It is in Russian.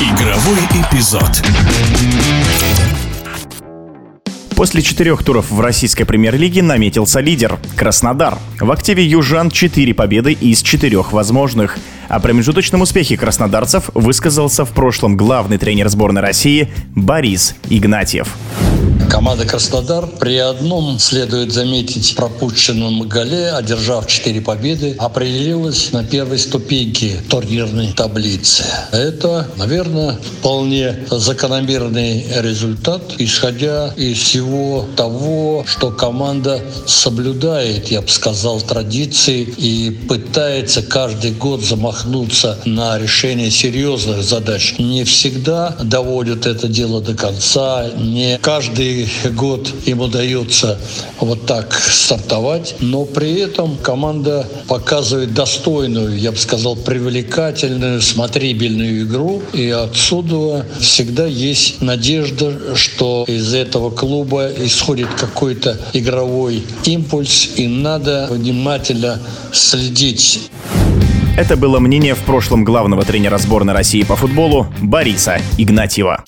Игровой эпизод. После четырех туров в российской премьер-лиге наметился лидер – Краснодар. В активе южан 4 победы из четырех возможных. О промежуточном успехе краснодарцев высказался в прошлом главный тренер сборной России Борис Игнатьев. Команда Краснодар при одном, следует заметить, пропущенном голе, одержав 4 победы, определилась на первой ступеньке турнирной таблицы. Это, наверное, вполне закономерный результат, исходя из всего того, что команда соблюдает, я бы сказал, традиции и пытается каждый год замахнуться на решение серьезных задач. Не всегда доводят это дело до конца, не каждый год им удается вот так стартовать, но при этом команда показывает достойную, я бы сказал, привлекательную, смотрибельную игру, и отсюда всегда есть надежда, что из этого клуба исходит какой-то игровой импульс, и надо внимательно следить. Это было мнение в прошлом главного тренера сборной России по футболу Бориса Игнатьева.